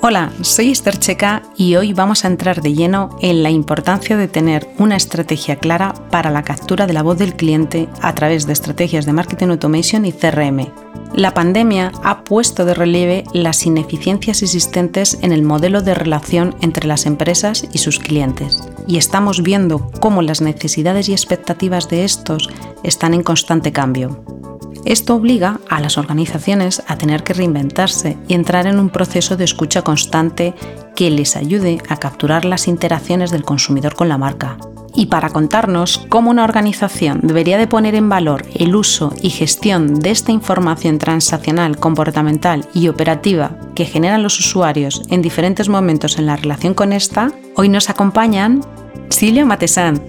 Hola, soy Esther Checa y hoy vamos a entrar de lleno en la importancia de tener una estrategia clara para la captura de la voz del cliente a través de estrategias de marketing automation y CRM. La pandemia ha puesto de relieve las ineficiencias existentes en el modelo de relación entre las empresas y sus clientes, y estamos viendo cómo las necesidades y expectativas de estos están en constante cambio. Esto obliga a las organizaciones a tener que reinventarse y entrar en un proceso de escucha constante que les ayude a capturar las interacciones del consumidor con la marca. Y para contarnos cómo una organización debería de poner en valor el uso y gestión de esta información transaccional, comportamental y operativa que generan los usuarios en diferentes momentos en la relación con esta, hoy nos acompañan Silvia Matesan,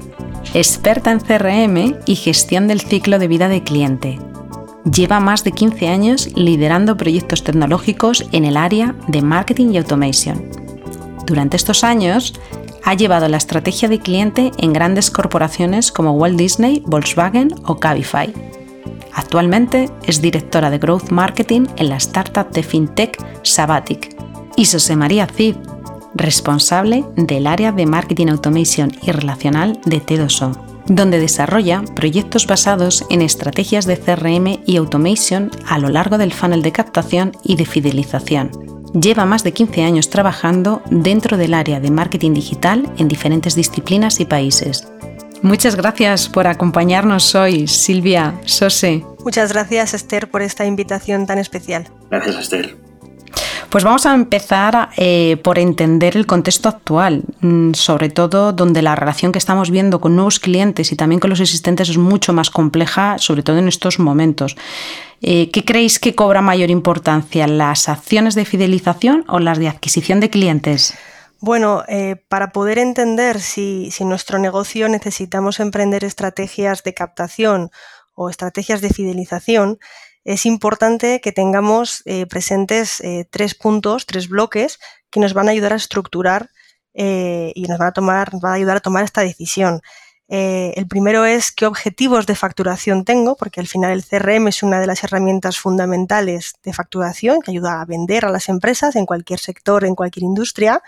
experta en CRM y gestión del ciclo de vida de cliente, Lleva más de 15 años liderando proyectos tecnológicos en el área de marketing y automation. Durante estos años, ha llevado la estrategia de cliente en grandes corporaciones como Walt Disney, Volkswagen o Cabify. Actualmente es directora de Growth Marketing en la startup de FinTech Sabatic. Y José María Cid, responsable del área de Marketing Automation y Relacional de T2O donde desarrolla proyectos basados en estrategias de CRM y automation a lo largo del funnel de captación y de fidelización. Lleva más de 15 años trabajando dentro del área de marketing digital en diferentes disciplinas y países. Muchas gracias por acompañarnos hoy, Silvia Sose. Muchas gracias, Esther, por esta invitación tan especial. Gracias, Esther. Pues vamos a empezar eh, por entender el contexto actual, mm, sobre todo donde la relación que estamos viendo con nuevos clientes y también con los existentes es mucho más compleja, sobre todo en estos momentos. Eh, ¿Qué creéis que cobra mayor importancia, las acciones de fidelización o las de adquisición de clientes? Bueno, eh, para poder entender si, si nuestro negocio necesitamos emprender estrategias de captación o estrategias de fidelización, es importante que tengamos eh, presentes eh, tres puntos, tres bloques que nos van a ayudar a estructurar eh, y nos van a, tomar, a ayudar a tomar esta decisión. el primero es qué objetivos de facturación tengo, porque al final el CRM es una de las herramientas fundamentales de facturación que ayuda a vender a las empresas en cualquier sector, en cualquier industria.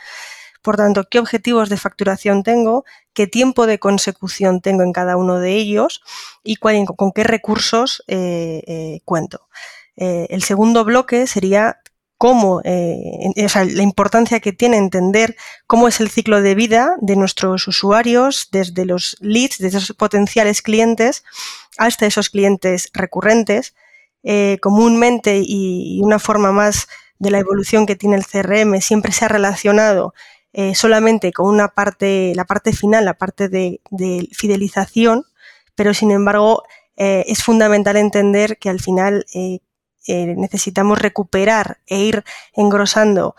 Por tanto, qué objetivos de facturación tengo, qué tiempo de consecución tengo en cada uno de ellos y con qué recursos eh, eh, cuento. Eh, el segundo bloque sería cómo, la importancia que tiene entender cómo es el ciclo de vida de nuestros usuarios, desde los leads, desde esos potenciales clientes hasta esos clientes recurrentes. comúnmente y, una forma más de la evolución que tiene el CRM siempre se ha relacionado eh, solamente con una parte, la parte final, la parte de, fidelización, pero sin embargo eh, es fundamental entender que al final eh, necesitamos recuperar e ir engrosando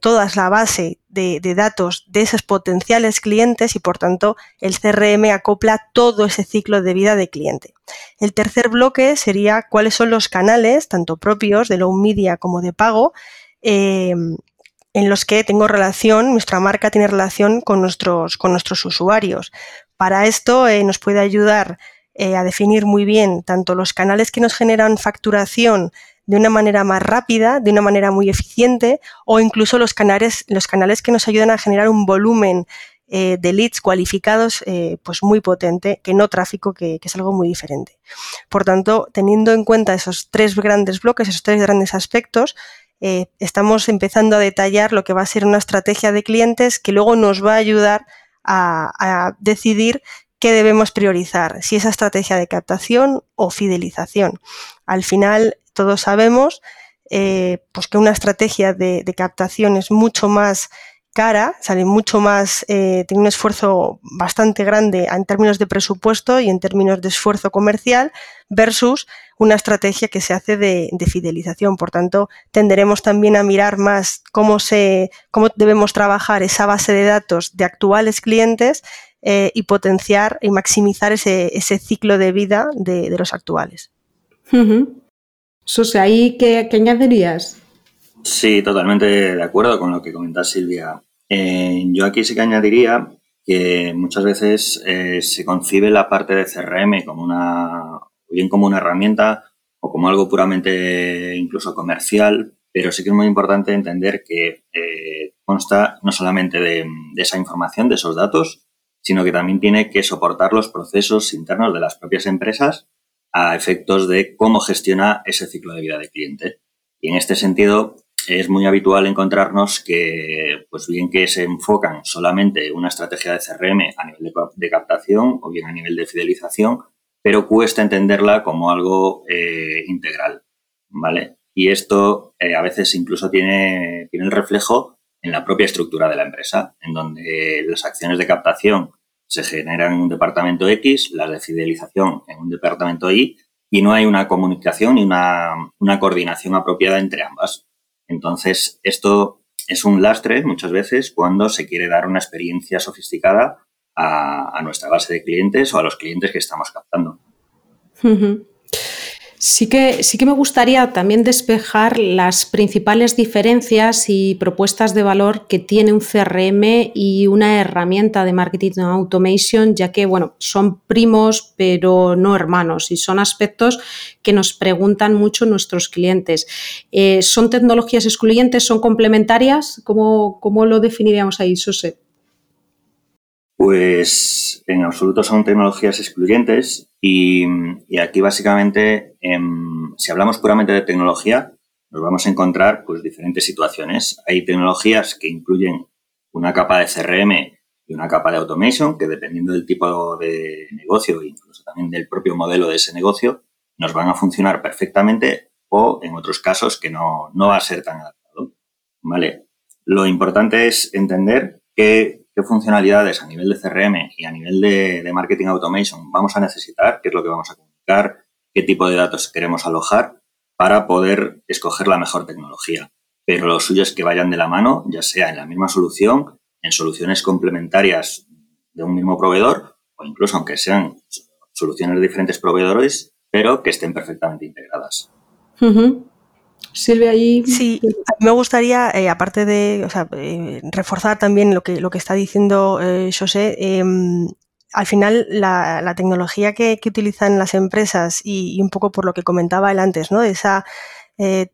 toda la base de, de, datos de esos potenciales clientes y por tanto el CRM acopla todo ese ciclo de vida de cliente. El tercer bloque sería cuáles son los canales, tanto propios de low media como de pago, en los que tengo relación, nuestra marca tiene relación con nuestros, con nuestros usuarios. Para esto eh, nos puede ayudar eh, a definir muy bien tanto los canales que nos generan facturación de una manera más rápida, de una manera muy eficiente, o incluso los canales, los canales que nos ayudan a generar un volumen eh, de leads cualificados pues muy potente, que no tráfico, que, que, es algo muy diferente. Por tanto, teniendo en cuenta esos tres grandes bloques, esos tres grandes aspectos, eh, estamos empezando a detallar lo que va a ser una estrategia de clientes que luego nos va a ayudar a, decidir qué debemos priorizar, si esa estrategia de captación o fidelización. Al final, todos sabemos eh, pues que una estrategia de, captación es mucho más cara, sale mucho más, eh, tiene un esfuerzo bastante grande en términos de presupuesto y en términos de esfuerzo comercial versus una estrategia que se hace de, fidelización. Por tanto, tenderemos también a mirar más cómo, se, cómo debemos trabajar esa base de datos de actuales clientes eh, y potenciar y maximizar ese, ciclo de vida de, los actuales. Uh ¿ahí qué, añadirías? Sí, totalmente de acuerdo con lo que comentas Silvia. Eh, yo aquí sí que añadiría que muchas veces eh, se concibe la parte de CRM como una, bien como una herramienta o como algo puramente incluso comercial, pero sí que es muy importante entender que consta no solamente de, esa información, de esos datos, sino que también tiene que soportar los procesos internos de las propias empresas a efectos de cómo gestiona ese ciclo de vida de cliente. Y en este sentido, es muy habitual encontrarnos que, pues bien que se enfocan solamente una estrategia de CRM a nivel de, captación o bien a nivel de fidelización, pero cuesta entenderla como algo eh, integral, ¿vale? Y esto eh, a veces incluso tiene, tiene el reflejo en la propia estructura de la empresa, en donde las acciones de captación se generan en un departamento X, las de fidelización en un departamento Y, y no hay una comunicación ni una, coordinación apropiada entre ambas. Entonces, esto es un lastre muchas veces cuando se quiere dar una experiencia sofisticada a, nuestra base de clientes o a los clientes que estamos captando. Sí que, sí que me gustaría también despejar las principales diferencias y propuestas de valor que tiene un CRM y una herramienta de marketing automation, ya que bueno, son primos pero no hermanos y son aspectos que nos preguntan mucho nuestros clientes. Eh, ¿Son tecnologías excluyentes? ¿Son complementarias? ¿Cómo, cómo lo definiríamos ahí, Suse? Pues en absoluto son tecnologías excluyentes y, aquí básicamente, em, si hablamos puramente de tecnología, nos vamos a encontrar pues diferentes situaciones. Hay tecnologías que incluyen una capa de CRM y una capa de automation que dependiendo del tipo de negocio e incluso también del propio modelo de ese negocio, nos van a funcionar perfectamente o en otros casos que no, no va a ser tan adaptado. ¿Vale? Lo importante es entender que qué funcionalidades a nivel de CRM y a nivel de, marketing automation vamos a necesitar, qué es lo que vamos a comunicar, qué tipo de datos queremos alojar para poder escoger la mejor tecnología. Pero lo suyo es que vayan de la mano, ya sea en la misma solución, en soluciones complementarias de un mismo proveedor o incluso aunque sean soluciones de diferentes proveedores, pero que estén perfectamente integradas. Silvia, allí. Sí, me gustaría, eh, aparte de eh, reforzar también lo que, lo que está diciendo eh, José, em, al final la, tecnología que, utilizan las empresas y, un poco por lo que comentaba él antes, ¿no? esa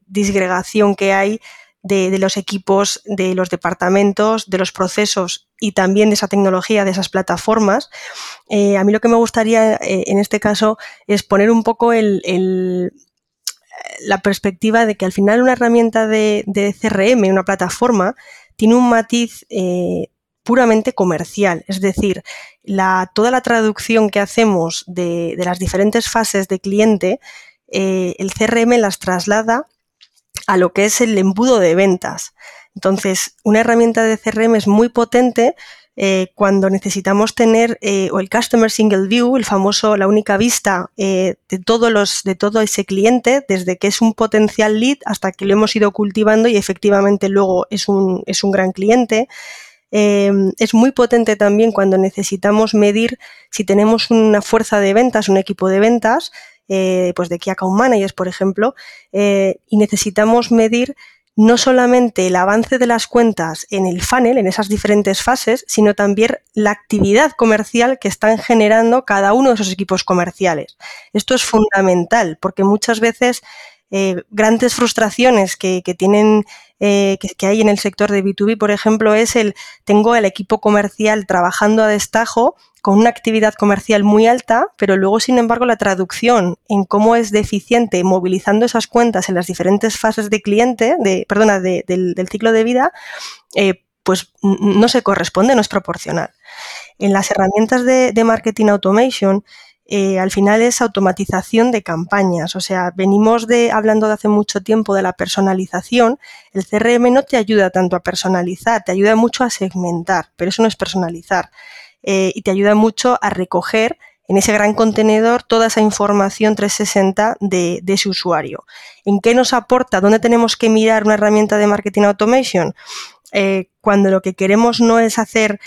disgregación que hay de, los equipos, de los departamentos, de los procesos y también de esa tecnología, de esas plataformas. a mí lo que me gustaría en este caso es poner un poco el la perspectiva de que al final una herramienta de, CRM, una plataforma, tiene un matiz eh, puramente comercial. Es decir, toda la traducción que hacemos de, las diferentes fases de cliente, eh, el CRM las traslada a lo que es el embudo de ventas. Entonces, una herramienta de CRM es muy potente eh, cuando necesitamos tener eh, o el Customer Single View, el famoso, la única vista eh, de, todos los, de todo ese cliente, desde que es un potencial lead hasta que lo hemos ido cultivando y efectivamente luego es un, es un gran cliente. es muy potente también cuando necesitamos medir si tenemos una fuerza de ventas, un equipo de ventas, pues de Key Account Managers, por ejemplo, y necesitamos medir no solamente el avance de las cuentas en el funnel, en esas diferentes fases, sino también la actividad comercial que están generando cada uno de esos equipos comerciales. Esto es fundamental porque muchas veces eh, grandes frustraciones que, tienen eh, que, hay en el sector de B2B, por ejemplo, es el tengo el equipo comercial trabajando a destajo con una actividad comercial muy alta, pero luego, sin embargo, la traducción en cómo es deficiente movilizando esas cuentas en las diferentes fases de cliente, de, perdona, del, ciclo de vida, eh, pues no se corresponde, no es proporcional. En las herramientas de, marketing automation, eh, al final es automatización de campañas. O sea, venimos de hablando de hace mucho tiempo de la personalización. El CRM no te ayuda tanto a personalizar, te ayuda mucho a segmentar, pero eso no es personalizar. Eh, y te ayuda mucho a recoger en ese gran contenedor toda esa información 360 de, de, ese usuario. ¿En qué nos aporta? ¿Dónde tenemos que mirar una herramienta de marketing automation? Eh, cuando lo que queremos no es hacer,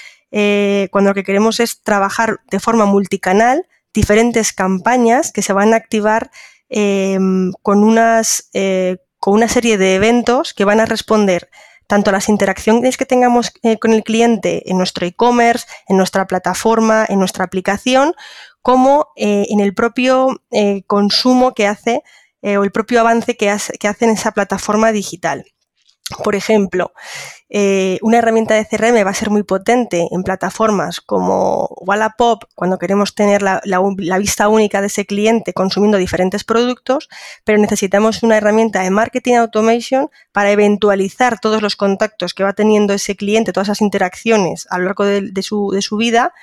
cuando lo que queremos es trabajar de forma multicanal diferentes campañas que se van a activar em, con, unas, eh, con una serie de eventos que van a responder tanto a las interacciones que tengamos con el cliente en nuestro e-commerce, en nuestra plataforma, en nuestra aplicación, como en el propio consumo que hace o el propio avance que hace, que hace en esa plataforma digital. Por ejemplo, eh, una herramienta de CRM va a ser muy potente en plataformas como Wallapop, cuando queremos tener la, vista única de ese cliente consumiendo diferentes productos, pero necesitamos una herramienta de marketing automation para eventualizar todos los contactos que va teniendo ese cliente, todas esas interacciones a lo largo de su vida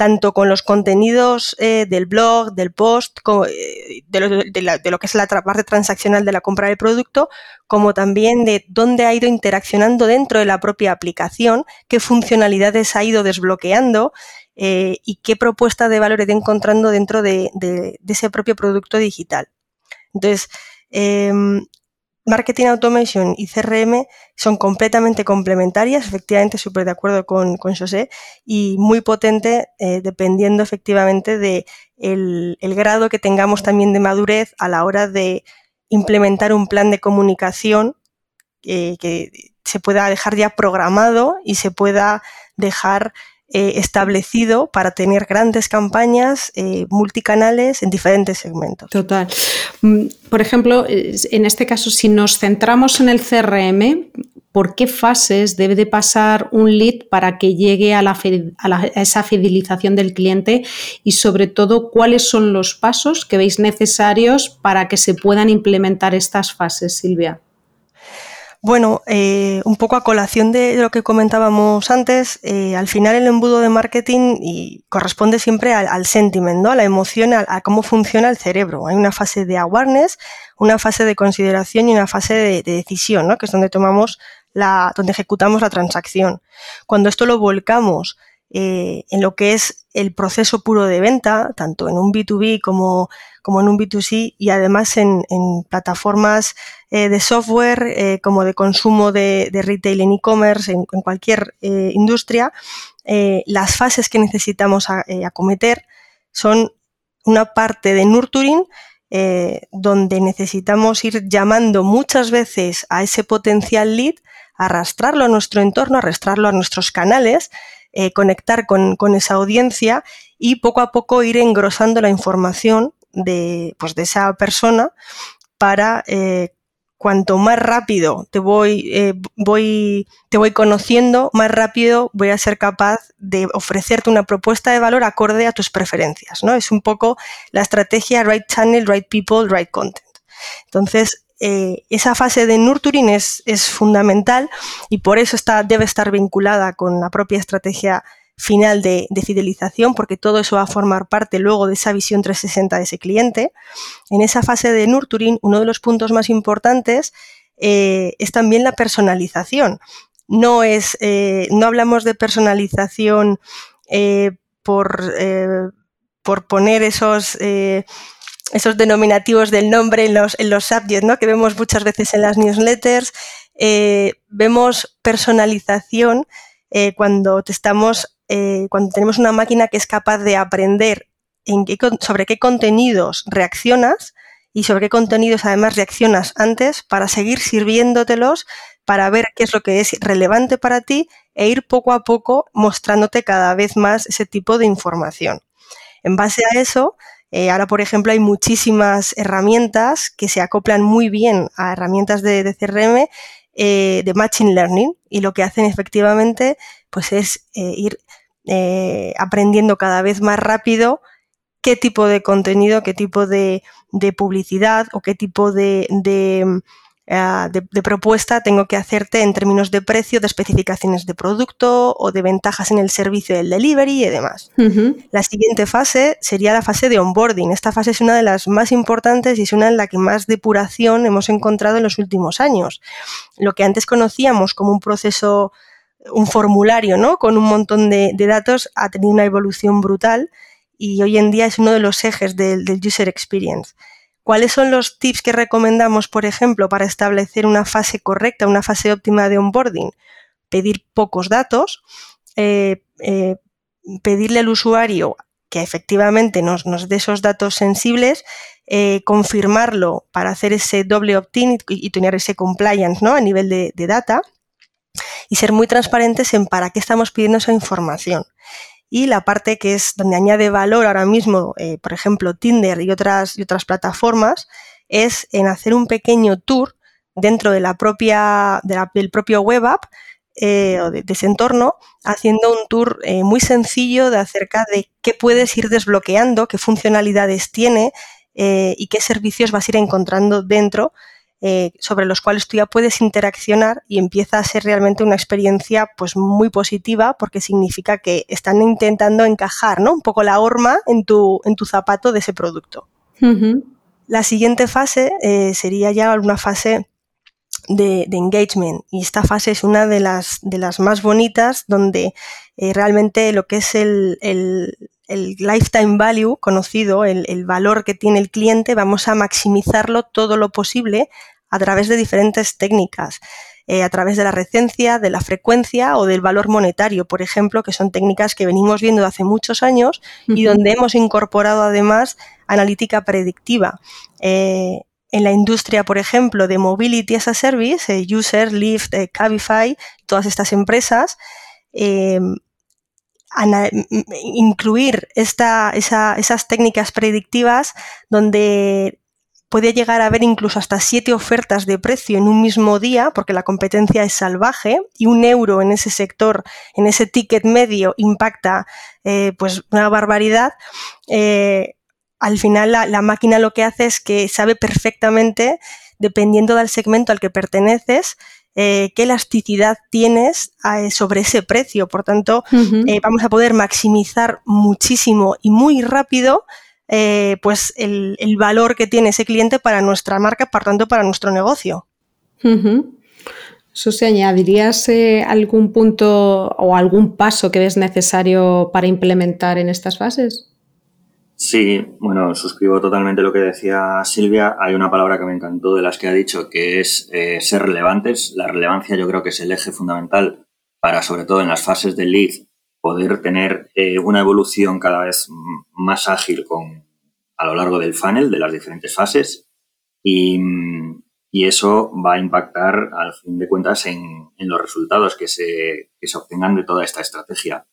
tanto con los contenidos eh, del blog, del post, eh, de, lo, que es la parte transaccional de la compra del producto, como también de dónde ha ido interaccionando dentro de la propia aplicación, qué funcionalidades ha ido desbloqueando eh, y qué propuesta de valor ido encontrando dentro de, ese propio producto digital. Entonces, em, Marketing Automation y CRM son completamente complementarias, efectivamente súper de acuerdo con, José, y muy potente eh, dependiendo efectivamente de el, grado que tengamos también de madurez a la hora de implementar un plan de comunicación eh, que se pueda dejar ya programado y se pueda dejar eh, establecido para tener grandes campañas eh, multicanales en diferentes segmentos. Total. Mm, por ejemplo, en este caso, si nos centramos en el CRM, ¿por qué fases debe de pasar un lead para que llegue a, esa fidelización del cliente? Y sobre todo, ¿cuáles son los pasos que veis necesarios para que se puedan implementar estas fases, Silvia? Bueno, eh, un poco a colación de lo que comentábamos antes, eh, al final el embudo de marketing y corresponde siempre al, sentiment, ¿no? a la emoción, a, cómo funciona el cerebro. Hay una fase de awareness, una fase de consideración y una fase de, decisión, ¿no? que es donde tomamos la, donde ejecutamos la transacción. Cuando esto lo volcamos eh, en lo que es el proceso puro de venta, tanto en un B2B como, como en un B2C y además en, plataformas eh, de software eh, como de consumo de, retail en e-commerce, en, cualquier industria, las fases que necesitamos acometer son una parte de nurturing donde necesitamos ir llamando muchas veces a ese potencial lead, arrastrarlo a nuestro entorno, arrastrarlo a nuestros canales, eh, conectar con, esa audiencia y poco a poco ir engrosando la información de, pues, de esa persona para eh, cuanto más rápido te voy, eh, voy, te voy conociendo, más rápido voy a ser capaz de ofrecerte una propuesta de valor acorde a tus preferencias. ¿no? Es un poco la estrategia right channel, right people, right content. Entonces, eh, esa fase de nurturing es, fundamental y por eso está, debe estar vinculada con la propia estrategia final de, fidelización, porque todo eso va a formar parte luego de esa visión 360 de ese cliente. En esa fase de nurturing, uno de los puntos más importantes eh, es también la personalización. No, es, eh, no hablamos de personalización por, por poner esos esos denominativos del nombre en los, en los subjects, ¿no? que vemos muchas veces en las newsletters. Eh, vemos personalización eh, cuando, te estamos, eh, cuando tenemos una máquina que es capaz de aprender sobre qué contenidos reaccionas y sobre qué contenidos además reaccionas antes para seguir sirviéndotelos, para ver qué es lo que es relevante para ti e ir poco a poco mostrándote cada vez más ese tipo de información. En base a eso, eh, ahora, por ejemplo, hay muchísimas herramientas que se acoplan muy bien a herramientas de, CRM eh, de Machine Learning y lo que hacen efectivamente pues es eh, ir aprendiendo cada vez más rápido qué tipo de contenido, qué tipo de, publicidad o qué tipo de, eh, de, propuesta tengo que hacerte en términos de precio, de especificaciones de producto o de ventajas en el servicio del delivery y demás. La siguiente fase sería la fase de onboarding. Esta fase es una de las más importantes y es una en la que más depuración hemos encontrado en los últimos años. Lo que antes conocíamos como un proceso, un formulario, ¿no? Con un montón de, datos, ha tenido una evolución brutal y hoy en día es uno de los ejes del user experience. ¿Cuáles son los tips que recomendamos, por ejemplo, para establecer una fase correcta, una fase óptima de onboarding? Pedir pocos datos, eh, eh, pedirle al usuario que efectivamente nos, dé esos datos sensibles, eh, confirmarlo para hacer ese doble opt-in y, tener ese compliance a nivel de, de data y ser muy transparentes en para qué estamos pidiendo esa información y la parte que es donde añade valor ahora mismo, eh, por ejemplo, Tinder y otras, y otras plataformas, es en hacer un pequeño tour dentro de la propia, del propio web app eh, o de, ese entorno, haciendo un tour eh, muy sencillo de acerca de qué puedes ir desbloqueando, qué funcionalidades tiene y qué servicios vas a ir encontrando dentro eh, sobre los cuales tú ya puedes interaccionar y empieza a ser realmente una experiencia pues muy positiva porque significa que están intentando encajar ¿no? un poco la horma en tu, en tu zapato de ese producto. La siguiente fase eh, sería ya una fase de, engagement y esta fase es una de las, de las más bonitas donde eh, realmente lo que es el, el lifetime value conocido, el, valor que tiene el cliente, vamos a maximizarlo todo lo posible a través de diferentes técnicas, eh, a través de la recencia, de la frecuencia o del valor monetario, por ejemplo, que son técnicas que venimos viendo hace muchos años y donde hemos incorporado además analítica predictiva. Eh, en la industria, por ejemplo, de Mobility as a Service, eh, User, Lyft, Cabify, todas estas empresas, incluir esas técnicas predictivas donde puede llegar a haber incluso hasta siete ofertas de precio en un mismo día, porque la competencia es salvaje, y un euro en ese sector, en ese ticket medio, impacta eh, pues una barbaridad. Eh, al final la, máquina lo que hace es que sabe perfectamente, dependiendo del segmento al que perteneces, eh, qué elasticidad tienes eh, sobre ese precio. Por tanto, eh, vamos a poder maximizar muchísimo y muy rápido pues el, valor que tiene ese cliente para nuestra marca, por tanto, para nuestro negocio. Eso se añadirías algún punto o algún paso que ves necesario para implementar en estas fases? Sí, bueno, suscribo totalmente lo que decía Silvia. Hay una palabra que me encantó de las que ha dicho, que es eh, ser relevantes. La relevancia yo creo que es el eje fundamental para, sobre todo en las fases del lead, poder tener eh, una evolución cada vez más ágil con, a lo largo del funnel, de las diferentes fases. Y, eso va a impactar, al fin de cuentas, en, los resultados que se, que se obtengan de toda esta estrategia.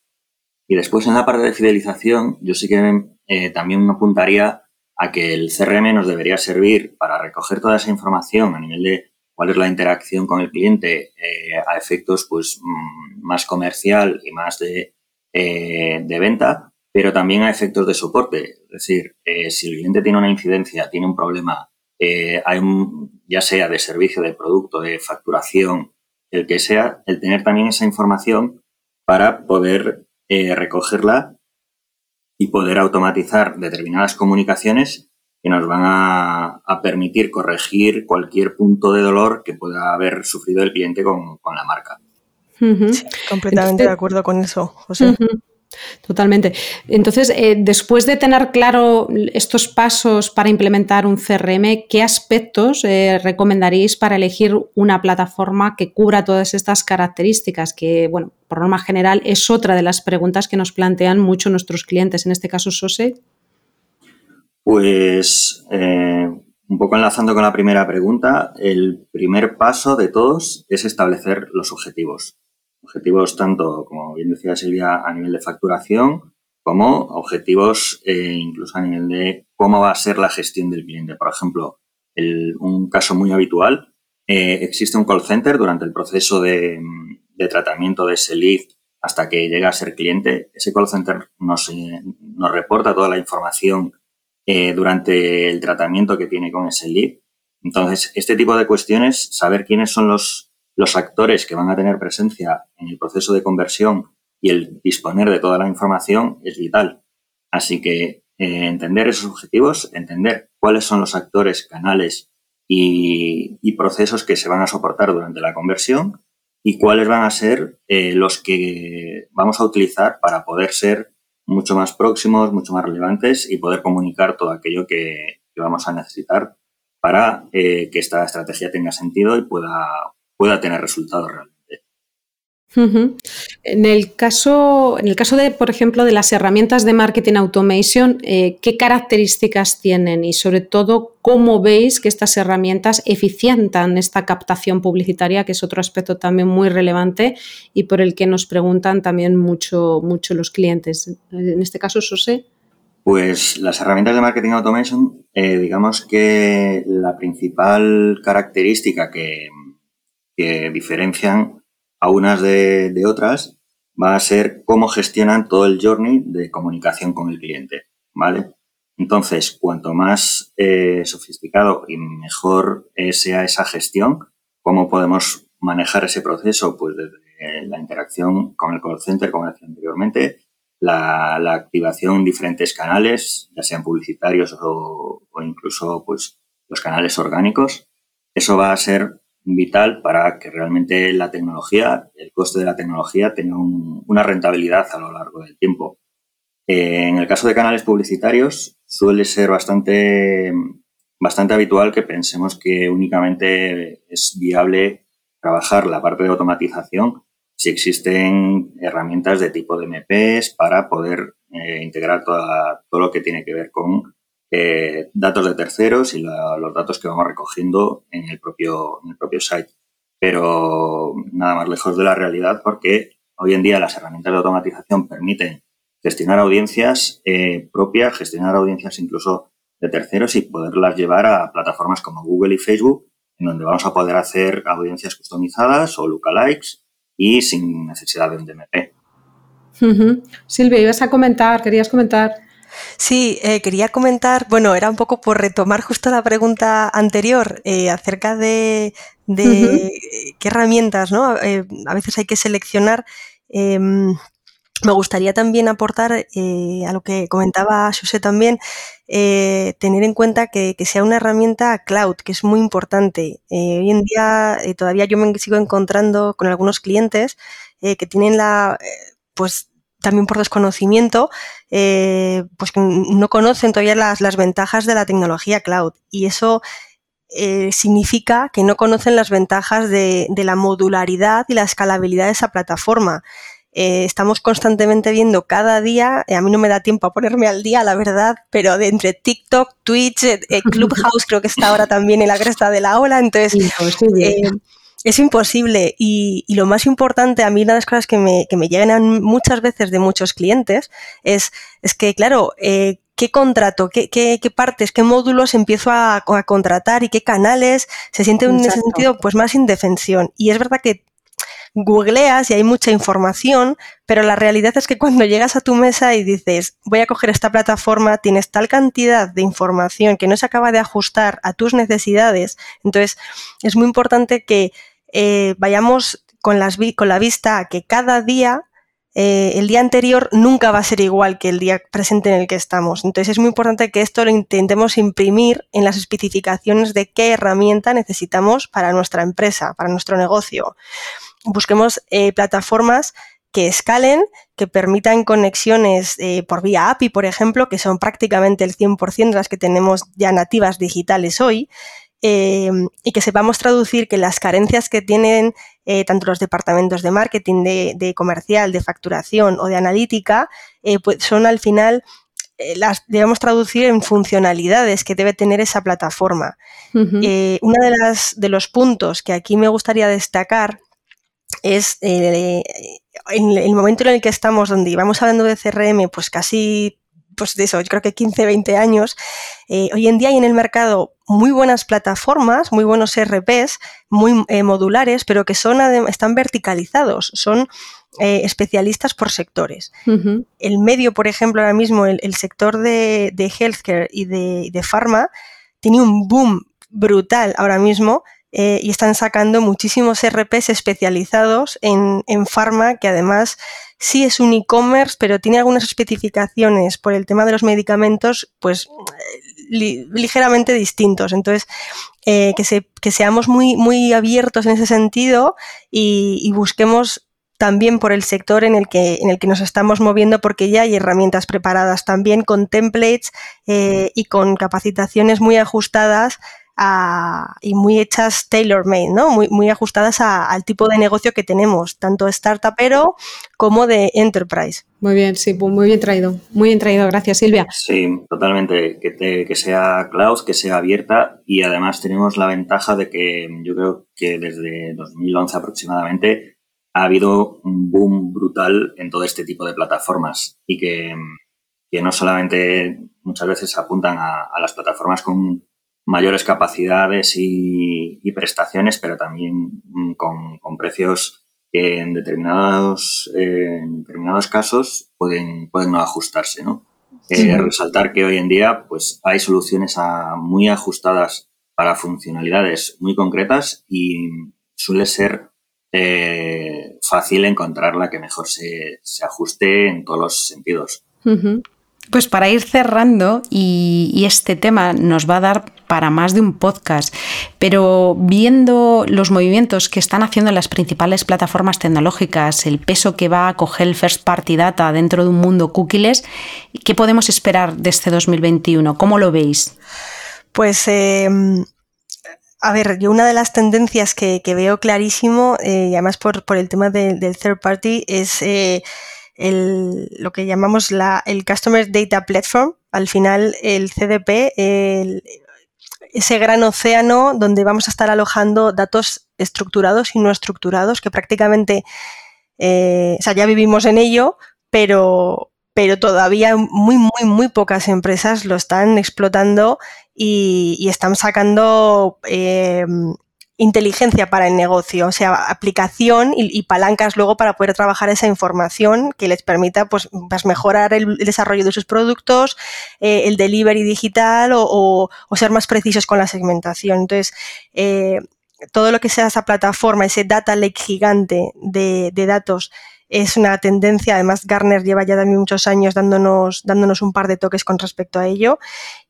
Y después en la parte de fidelización, yo sí que eh, también apuntaría a que el CRM nos debería servir para recoger toda esa información a nivel de cuál es la interacción con el cliente eh, a efectos pues mm, más comercial y más de, eh, de, venta, pero también a efectos de soporte. Es decir, si el cliente tiene una incidencia, tiene un problema, hay ya sea de servicio, de producto, de facturación, el que sea, el tener también esa información para poder recogerla y poder automatizar determinadas comunicaciones que nos van a, permitir corregir cualquier punto de dolor que pueda haber sufrido el cliente con, la marca. completamente de acuerdo con eso, José. Totalmente. Entonces, eh, después de tener claro estos pasos para implementar un CRM, ¿qué aspectos eh, recomendaríais para elegir una plataforma que cubra todas estas características? Que, bueno, por norma general es otra de las preguntas que nos plantean mucho nuestros clientes, en este caso SOSE. Pues, eh, un poco enlazando con la primera pregunta, el primer paso de todos es establecer los objetivos objetivos tanto, como bien decía Silvia, a nivel de facturación, como objetivos eh, incluso a nivel de cómo va a ser la gestión del cliente. Por ejemplo, un caso muy habitual, eh, existe un call center durante el proceso de, tratamiento de ese lead hasta que llega a ser cliente. Ese call center nos, eh, nos reporta toda la información durante el tratamiento que tiene con ese lead Entonces, este tipo de cuestiones, saber quiénes son los, los actores que van a tener presencia en el proceso de conversión y el disponer de toda la información es vital. Así que eh, entender esos objetivos, entender cuáles son los actores, canales y, procesos que se van a soportar durante la conversión y cuáles van a ser eh, los que vamos a utilizar para poder ser mucho más próximos, mucho más relevantes y poder comunicar todo aquello que, vamos a necesitar para eh, que esta estrategia tenga sentido y pueda, pueda tener resultados realmente. En el caso, en el caso de, por ejemplo, de las herramientas de marketing automation, eh, ¿qué características tienen y sobre todo cómo veis que estas herramientas eficientan esta captación publicitaria, que es otro aspecto también muy relevante y por el que nos preguntan también mucho, mucho los clientes? En este caso, José. Pues las herramientas de marketing automation, eh, digamos que la principal característica que, que diferencian a unas de, otras va a ser cómo gestionan todo el journey de comunicación con el cliente, ¿vale? Entonces, cuanto más eh, sofisticado y mejor eh, sea esa gestión, cómo podemos manejar ese proceso, pues desde la interacción con el call center, como decía anteriormente, la, activación en diferentes canales, ya sean publicitarios o, o, incluso pues los canales orgánicos. Eso va a ser vital para que realmente la tecnología, el coste de la tecnología tenga una rentabilidad a lo largo del tiempo. Eh, en el caso de canales publicitarios suele ser bastante, bastante habitual que pensemos que únicamente es viable trabajar la parte de automatización si existen herramientas de tipo de MPs para poder eh, integrar todo lo que tiene que ver con eh, datos de terceros y los datos que vamos recogiendo en el, propio, en el propio site. Pero nada más lejos de la realidad porque hoy en día las herramientas de automatización permiten gestionar audiencias eh, propias, gestionar audiencias incluso de terceros y poderlas llevar a plataformas como Google y Facebook, en donde vamos a poder hacer audiencias customizadas o lookalikes y sin necesidad de un DMP. Silvia, ibas a comentar, querías comentar. Sí, eh, quería comentar, bueno, era un poco por retomar justo la pregunta anterior eh, acerca de, qué herramientas, ¿no? Eh, a veces hay que seleccionar. Em, me gustaría también aportar a lo que comentaba José también, tener en cuenta que, que, sea una herramienta cloud, que es muy importante. hoy en día todavía yo me sigo encontrando con algunos clientes que tienen la, pues también por desconocimiento, eh, pues no conocen todavía las, las, ventajas de la tecnología cloud. Y eso eh, significa que no conocen las ventajas de, de, la modularidad y la escalabilidad de esa plataforma. Eh, estamos constantemente viendo cada día, a mí no me da tiempo a ponerme al día, la verdad, pero de entre TikTok, Twitch, Clubhouse creo que está ahora también en la cresta de la ola, entonces... Es imposible. Y, lo más importante, a mí una de las cosas que me, que me llegan muchas veces de muchos clientes es, es que, claro, eh, qué contrato, qué, qué, qué, partes, qué módulos empiezo a, a, contratar y qué canales se sienten en ese sentido pues más indefensión. Y es verdad que googleas y hay mucha información, pero la realidad es que cuando llegas a tu mesa y dices, voy a coger esta plataforma, tienes tal cantidad de información que no se acaba de ajustar a tus necesidades, entonces es muy importante que eh, vayamos con, la vista a que cada día eh, el día anterior nunca va a ser igual que el día presente en el que estamos. Entonces es muy importante que esto lo intentemos imprimir en las especificaciones de qué herramienta necesitamos para nuestra empresa, para nuestro negocio busquemos eh, plataformas que escalen, que permitan conexiones eh, por vía API, por ejemplo, que son prácticamente el 100% de las que tenemos ya nativas digitales hoy, eh, y que sepamos traducir que las carencias que tienen tanto los departamentos de marketing, de, comercial, de facturación o de analítica, pues son al final las debemos traducir en funcionalidades que debe tener esa plataforma. uno de, las, de los puntos que aquí me gustaría destacar es eh, en el momento en el que estamos, donde íbamos hablando de CRM, pues casi, pues de eso, yo creo que 15, 20 años, eh, hoy en día hay en el mercado muy buenas plataformas, muy buenos RPs, muy eh, modulares, pero que son están verticalizados, son especialistas por sectores. El medio, por ejemplo, ahora mismo, el, sector de, healthcare y de, de pharma, tiene un boom brutal ahora mismo eh, y están sacando muchísimos RPs especializados en, en pharma que además sí es un e-commerce, pero tiene algunas especificaciones por el tema de los medicamentos, pues ligeramente distintos. Entonces, eh, que, seamos muy, muy abiertos en ese sentido y, busquemos también por el sector en el, que, en el que nos estamos moviendo, porque ya hay herramientas preparadas también con templates eh, y con capacitaciones muy ajustadas y muy hechas tailor-made, ¿no? Muy, muy ajustadas al tipo de negocio que tenemos, tanto startupero como de enterprise. Muy bien, sí, pues muy bien traído, muy bien traído, gracias Silvia. Sí, totalmente, que, que sea cloud, que sea abierta y además tenemos la ventaja de que yo creo que desde 2011 aproximadamente ha habido un boom brutal en todo este tipo de plataformas y que, que no solamente muchas veces apuntan a las plataformas con mayores capacidades y, prestaciones, pero también mm, con, precios que en determinados, en determinados casos pueden, pueden no ajustarse. ¿no? Eh, resaltar que hoy en día pues, hay soluciones muy ajustadas para funcionalidades muy concretas y suele ser eh, fácil encontrar la que mejor se, ajuste en todos los sentidos. Pues para ir cerrando, y, este tema nos va a dar para más de un podcast, pero viendo los movimientos que están haciendo las principales plataformas tecnológicas, el peso que va a coger el First Party Data dentro de un mundo cookies, ¿qué podemos esperar de este 2021? ¿Cómo lo veis? Pues... Em, a ver, yo una de las tendencias que, veo clarísimo, eh, y además por, el tema del third party, es eh, el, lo que llamamos la, el Customer Data Platform. Al final, el CDP, ese gran océano donde vamos a estar alojando datos estructurados y no estructurados, que prácticamente, eh, o sea, ya vivimos en ello, pero, pero todavía muy, muy, muy pocas empresas lo están explotando y, están sacando eh, inteligencia para el negocio, o sea, aplicación y, palancas luego para poder trabajar esa información que les permita pues, pues mejorar el, desarrollo de sus productos, eh, el delivery digital o, ser más precisos con la segmentación. Entonces, eh, todo lo que sea esa plataforma, ese data lake gigante de, datos, es una tendencia. Además, Garner lleva ya también muchos años dándonos, dándonos un par de toques con respecto a ello.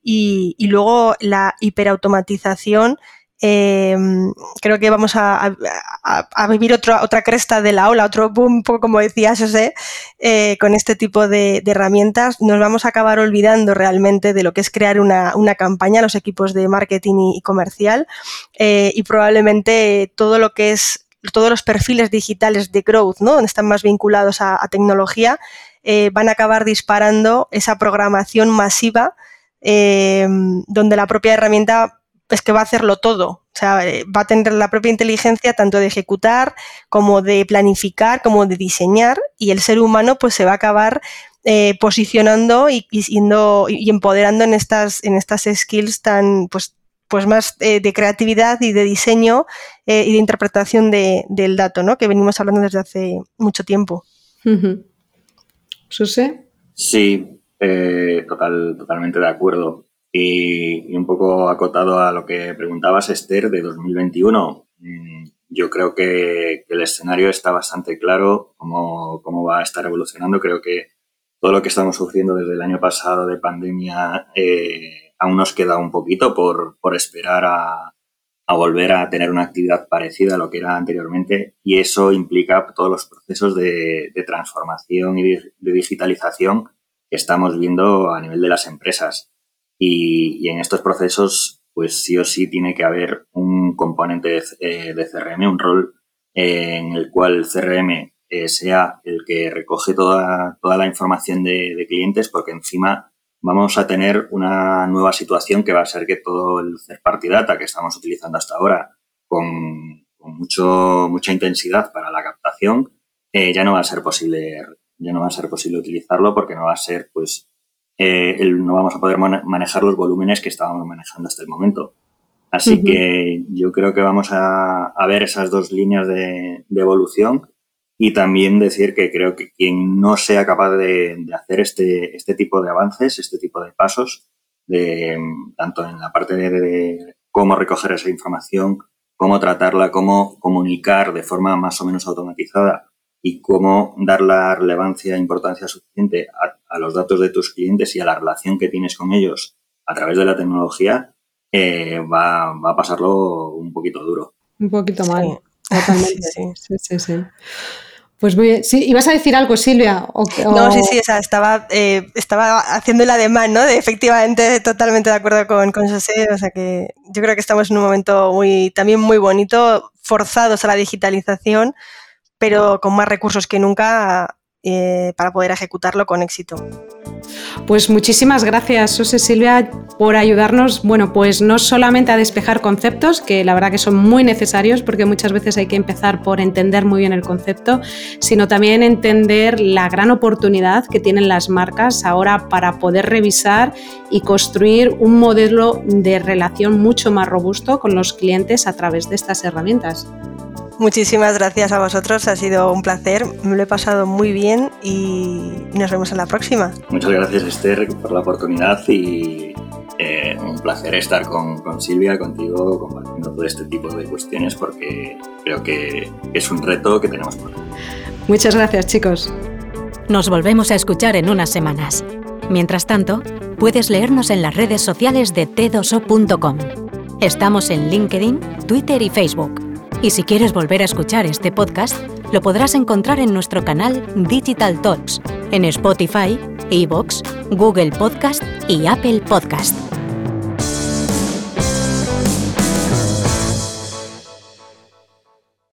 Y, y luego la hiperautomatización Em, creo que vamos a, vivir otra cresta de la ola, otro boom, como decía José, eh, con este tipo de, herramientas. Nos vamos a acabar olvidando realmente de lo que es crear una, campaña, los equipos de marketing y, comercial, eh, y probablemente todo lo que es todos los perfiles digitales de growth, ¿no? donde están más vinculados a, tecnología, eh, van a acabar disparando esa programación masiva donde la propia herramienta es que va a hacerlo todo. O sea, eh, va a tener la propia inteligencia tanto de ejecutar como de planificar, como de diseñar, y el ser humano pues se va a acabar eh, posicionando y, y, empoderando en estas, en estas skills tan pues, pues más eh, de creatividad y de diseño y de interpretación del dato, ¿no? Que venimos hablando desde hace mucho tiempo. Uh Sí, total, totalmente de acuerdo. Y, un poco acotado a lo que preguntabas, Esther, de 2021, mm, yo creo que, el escenario está bastante claro, cómo, cómo, va a estar evolucionando. Creo que todo lo que estamos sufriendo desde el año pasado de pandemia eh, aún nos queda un poquito por, por esperar a, volver a tener una actividad parecida a lo que era anteriormente y eso implica todos los procesos de transformación y de digitalización que estamos viendo a nivel de las empresas. Y, en estos procesos, pues sí o sí tiene que haber un componente de, eh, CRM, un rol eh, en el cual el CRM eh, sea el que recoge toda, toda la información de, clientes, porque encima vamos a tener una nueva situación que va a ser que todo el third party data que estamos utilizando hasta ahora con, mucho, mucha intensidad para la captación, ya no va a ser posible, ya no va a ser posible utilizarlo porque no va a ser pues eh, no vamos a poder manejar los volúmenes que estábamos manejando hasta el momento. Así que yo creo que vamos a, ver esas dos líneas de, evolución y también decir que creo que quien no sea capaz de, hacer este, este tipo de avances, este tipo de pasos, de, tanto en la parte de, cómo recoger esa información, cómo tratarla, cómo comunicar de forma más o menos automatizada y cómo dar la relevancia e importancia suficiente a, los datos de tus clientes y a la relación que tienes con ellos a través de la tecnología, eh, va, va, a pasarlo un poquito duro. Un poquito mal, totalmente. sí, sí, sí. Pues muy bien. Sí, ¿Ibas a decir algo, Silvia? No, sí, sí, estaba, eh, estaba haciendo el ademán, ¿no? De, efectivamente, totalmente de acuerdo con, con José. O sea que yo creo que estamos en un momento muy, también muy bonito, forzados a la digitalización, pero con más recursos que nunca eh, para poder ejecutarlo con éxito. Pues muchísimas gracias, José Silvia, por ayudarnos, bueno, pues no solamente a despejar conceptos, que la verdad que son muy necesarios, porque muchas veces hay que empezar por entender muy bien el concepto, sino también entender la gran oportunidad que tienen las marcas ahora para poder revisar y construir un modelo de relación mucho más robusto con los clientes a través de estas herramientas. Muchísimas gracias a vosotros, ha sido un placer, me lo he pasado muy bien y nos vemos en la próxima. Muchas gracias Esther por la oportunidad y eh, un placer estar con, Silvia, contigo, compartiendo todo este tipo de cuestiones porque creo que es un reto que tenemos por Muchas gracias chicos. Nos volvemos a escuchar en unas semanas. Mientras tanto, puedes leernos en las redes sociales de t2o.com. Estamos en LinkedIn, Twitter y Facebook. Y si quieres volver a escuchar este podcast, lo podrás encontrar en nuestro canal Digital Talks, en Spotify, Evox, Google Podcast y Apple Podcast.